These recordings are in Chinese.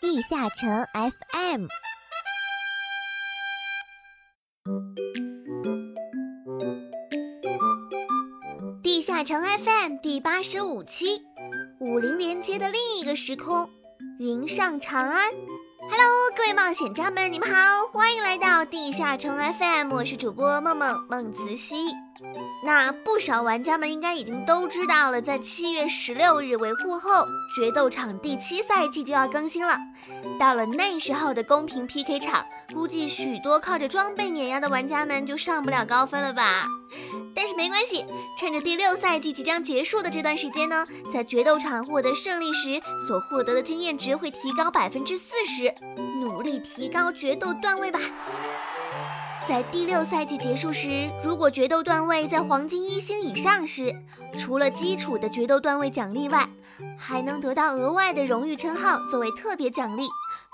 地下城 FM。地下城 FM 第八十五期，武林连接的另一个时空，云上长安。Hello，各位冒险家们，你们好，欢迎来到地下城 FM，我是主播梦梦梦慈溪。那不少玩家们应该已经都知道了，在七月十六日维护后，决斗场第七赛季就要更新了。到了那时候的公平 PK 场，估计许多靠着装备碾压的玩家们就上不了高分了吧。但是没关系，趁着第六赛季即将结束的这段时间呢，在决斗场获得胜利时所获得的经验值会提高百分之四十，努力提高决斗段位吧。在第六赛季结束时，如果决斗段位在黄金一星以上时，除了基础的决斗段位奖励外，还能得到额外的荣誉称号作为特别奖励。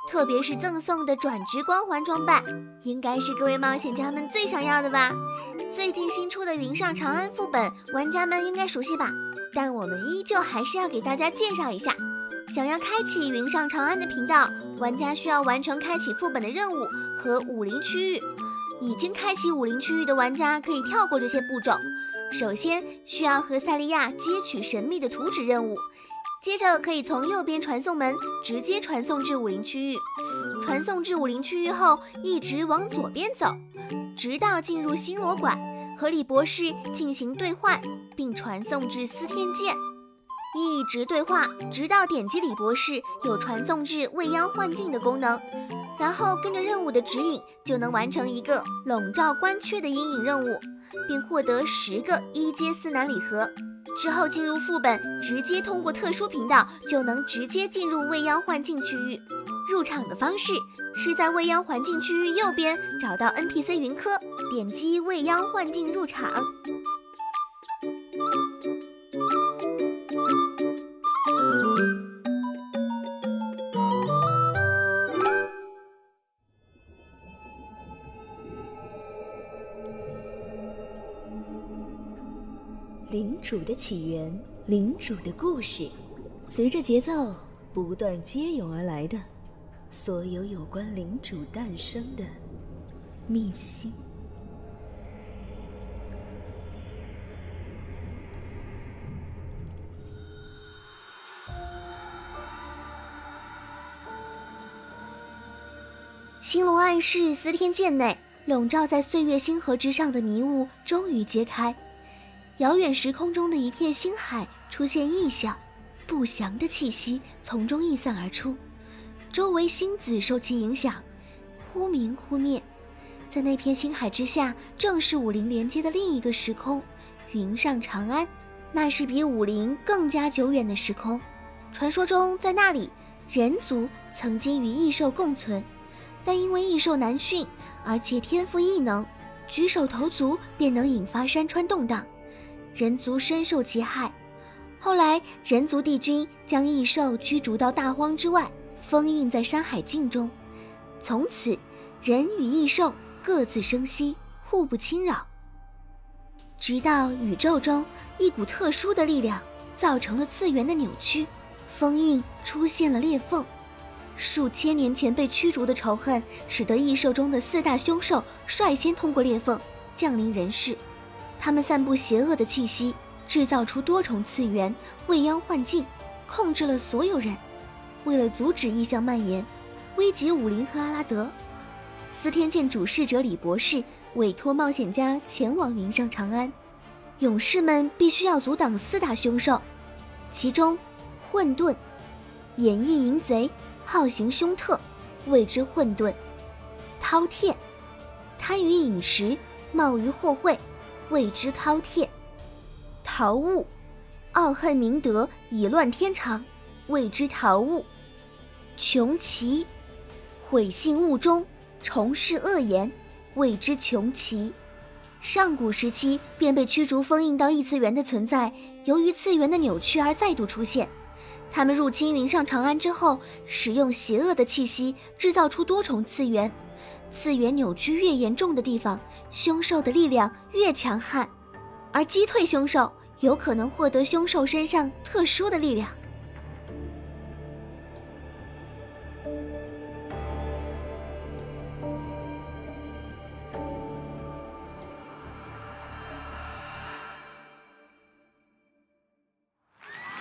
特别是赠送的转职光环装扮，应该是各位冒险家们最想要的吧？最近新出的《云上长安》副本，玩家们应该熟悉吧？但我们依旧还是要给大家介绍一下。想要开启《云上长安》的频道，玩家需要完成开启副本的任务和武林区域。已经开启武林区域的玩家可以跳过这些步骤。首先需要和赛利亚接取神秘的图纸任务。接着可以从右边传送门直接传送至武林区域，传送至武林区域后，一直往左边走，直到进入星罗馆，和李博士进行兑换，并传送至司天剑，一直对话，直到点击李博士有传送至未央幻境的功能，然后跟着任务的指引，就能完成一个笼罩关阙的阴影任务，并获得十个一阶四难礼盒。之后进入副本，直接通过特殊频道就能直接进入未央幻境区域。入场的方式是在未央环境区域右边找到 NPC 云科，点击未央幻境入场。领主的起源，领主的故事，随着节奏不断接涌而来的，所有有关领主诞生的秘辛。星罗暗室司天剑内，笼罩在岁月星河之上的迷雾终于揭开。遥远时空中的一片星海出现异象，不祥的气息从中溢散而出，周围星子受其影响，忽明忽灭。在那片星海之下，正是武林连接的另一个时空——云上长安。那是比武林更加久远的时空。传说中，在那里，人族曾经与异兽共存，但因为异兽难驯，而且天赋异能，举手投足便能引发山川动荡。人族深受其害，后来人族帝君将异兽驱逐到大荒之外，封印在山海境中。从此，人与异兽各自生息，互不侵扰。直到宇宙中一股特殊的力量造成了次元的扭曲，封印出现了裂缝。数千年前被驱逐的仇恨，使得异兽中的四大凶兽率先通过裂缝降临人世。他们散布邪恶的气息，制造出多重次元未央幻境，控制了所有人。为了阻止异象蔓延，危及武林和阿拉德，司天剑主事者李博士委托冒险家前往云上长安。勇士们必须要阻挡四大凶兽，其中混沌、演绎淫贼，好行凶特，谓之混沌；饕餮，贪于饮食，冒于祸会。谓之饕餮，桃物，傲恨明德，以乱天长，谓之桃物；穷奇，毁信物中，重施恶言，谓之穷奇。上古时期便被驱逐封印到异次元的存在，由于次元的扭曲而再度出现。他们入侵云上长安之后，使用邪恶的气息制造出多重次元。次元扭曲越严重的地方，凶兽的力量越强悍，而击退凶兽有可能获得凶兽身上特殊的力量。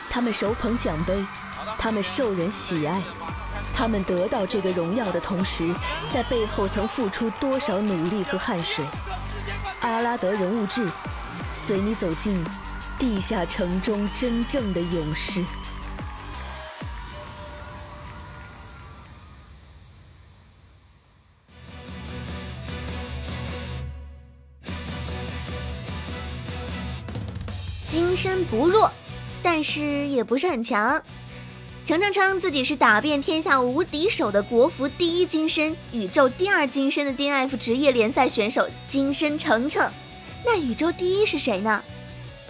他们手捧奖杯，他们受人喜爱，他们得到这个荣耀的同时，在背后曾付出多少努力和汗水？阿拉德人物志，随你走进地下城中真正的勇士。金身不弱。但是也不是很强。程程称自己是打遍天下无敌手的国服第一金身、宇宙第二金身的 DNF 职业联赛选手金身程程。那宇宙第一是谁呢？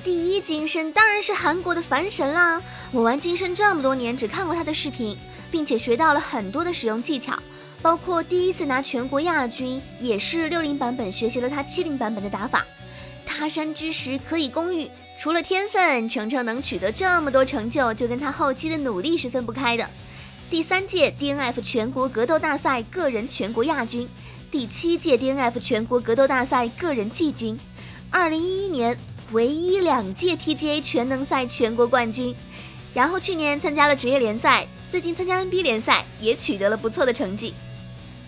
第一金身当然是韩国的凡神啦！我玩金身这么多年，只看过他的视频，并且学到了很多的使用技巧，包括第一次拿全国亚军也是六零版本学习了他七零版本的打法。他山之石可以攻玉。除了天分，程程能取得这么多成就，就跟他后期的努力是分不开的。第三届 DNF 全国格斗大赛个人全国亚军，第七届 DNF 全国格斗大赛个人季军，二零一一年唯一两届 TGA 全能赛全国冠军，然后去年参加了职业联赛，最近参加 NB 联赛也取得了不错的成绩。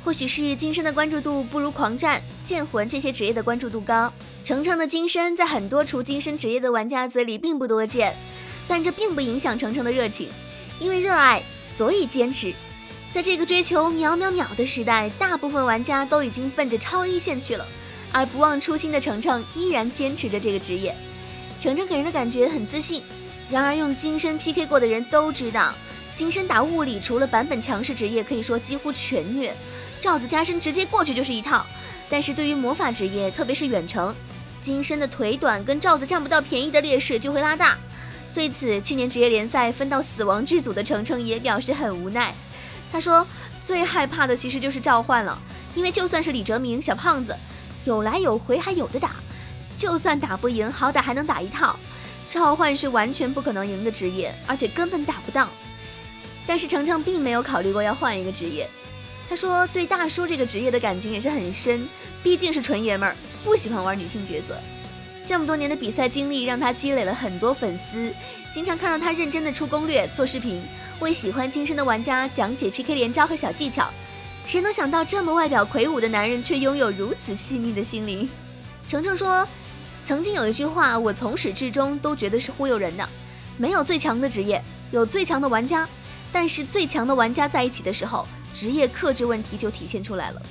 或许是金身的关注度不如狂战、剑魂这些职业的关注度高，程程的金身在很多除金身职业的玩家嘴里并不多见，但这并不影响程程的热情，因为热爱所以坚持。在这个追求秒秒秒的时代，大部分玩家都已经奔着超一线去了，而不忘初心的程程依然坚持着这个职业。程程给人的感觉很自信，然而用金身 PK 过的人都知道，金身打物理除了版本强势职业，可以说几乎全虐。罩子加身直接过去就是一套，但是对于魔法职业，特别是远程，金身的腿短跟罩子占不到便宜的劣势就会拉大。对此，去年职业联赛分到死亡之组的程程也表示很无奈。他说最害怕的其实就是召唤了，因为就算是李哲明小胖子，有来有回还有的打，就算打不赢，好歹还能打一套。召唤是完全不可能赢的职业，而且根本打不到。但是程程并没有考虑过要换一个职业。他说：“对大叔这个职业的感情也是很深，毕竟是纯爷们儿，不喜欢玩女性角色。这么多年的比赛经历，让他积累了很多粉丝，经常看到他认真的出攻略、做视频，为喜欢金身的玩家讲解 PK 连招和小技巧。谁能想到，这么外表魁梧的男人，却拥有如此细腻的心灵？”程程说：“曾经有一句话，我从始至终都觉得是忽悠人的。没有最强的职业，有最强的玩家，但是最强的玩家在一起的时候。”职业克制问题就体现出来了。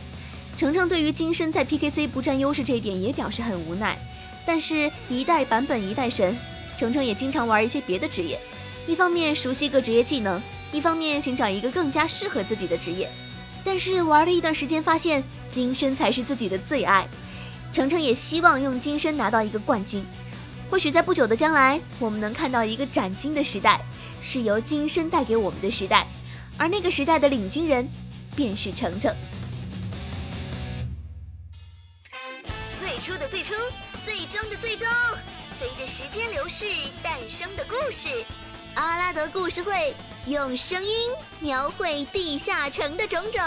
程程对于金身在 PKC 不占优势这一点也表示很无奈。但是，一代版本一代神，程程也经常玩一些别的职业，一方面熟悉各职业技能，一方面寻找一个更加适合自己的职业。但是玩了一段时间，发现金身才是自己的最爱。程程也希望用金身拿到一个冠军。或许在不久的将来，我们能看到一个崭新的时代，是由金身带给我们的时代。而那个时代的领军人，便是程程。最初的最初，最终的最终，随着时间流逝诞生的故事。阿拉德故事会用声音描绘地下城的种种。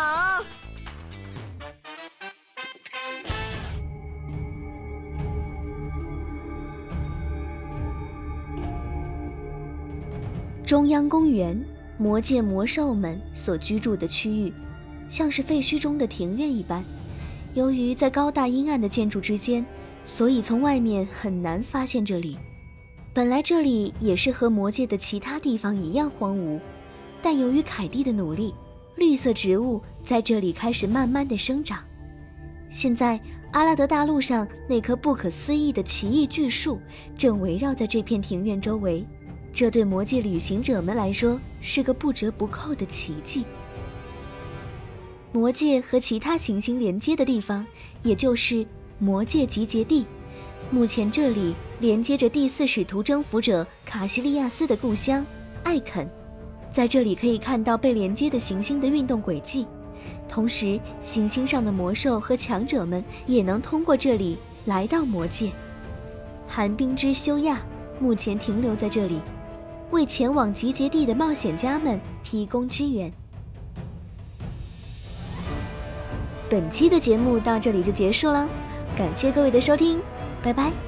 中央公园。魔界魔兽们所居住的区域，像是废墟中的庭院一般。由于在高大阴暗的建筑之间，所以从外面很难发现这里。本来这里也是和魔界的其他地方一样荒芜，但由于凯蒂的努力，绿色植物在这里开始慢慢的生长。现在，阿拉德大陆上那棵不可思议的奇异巨树正围绕在这片庭院周围。这对魔界旅行者们来说是个不折不扣的奇迹。魔界和其他行星连接的地方，也就是魔界集结地。目前这里连接着第四使徒征服者卡西利亚斯的故乡艾肯，在这里可以看到被连接的行星的运动轨迹，同时行星上的魔兽和强者们也能通过这里来到魔界。寒冰之修亚目前停留在这里。为前往集结地的冒险家们提供支援。本期的节目到这里就结束了感谢各位的收听拜拜。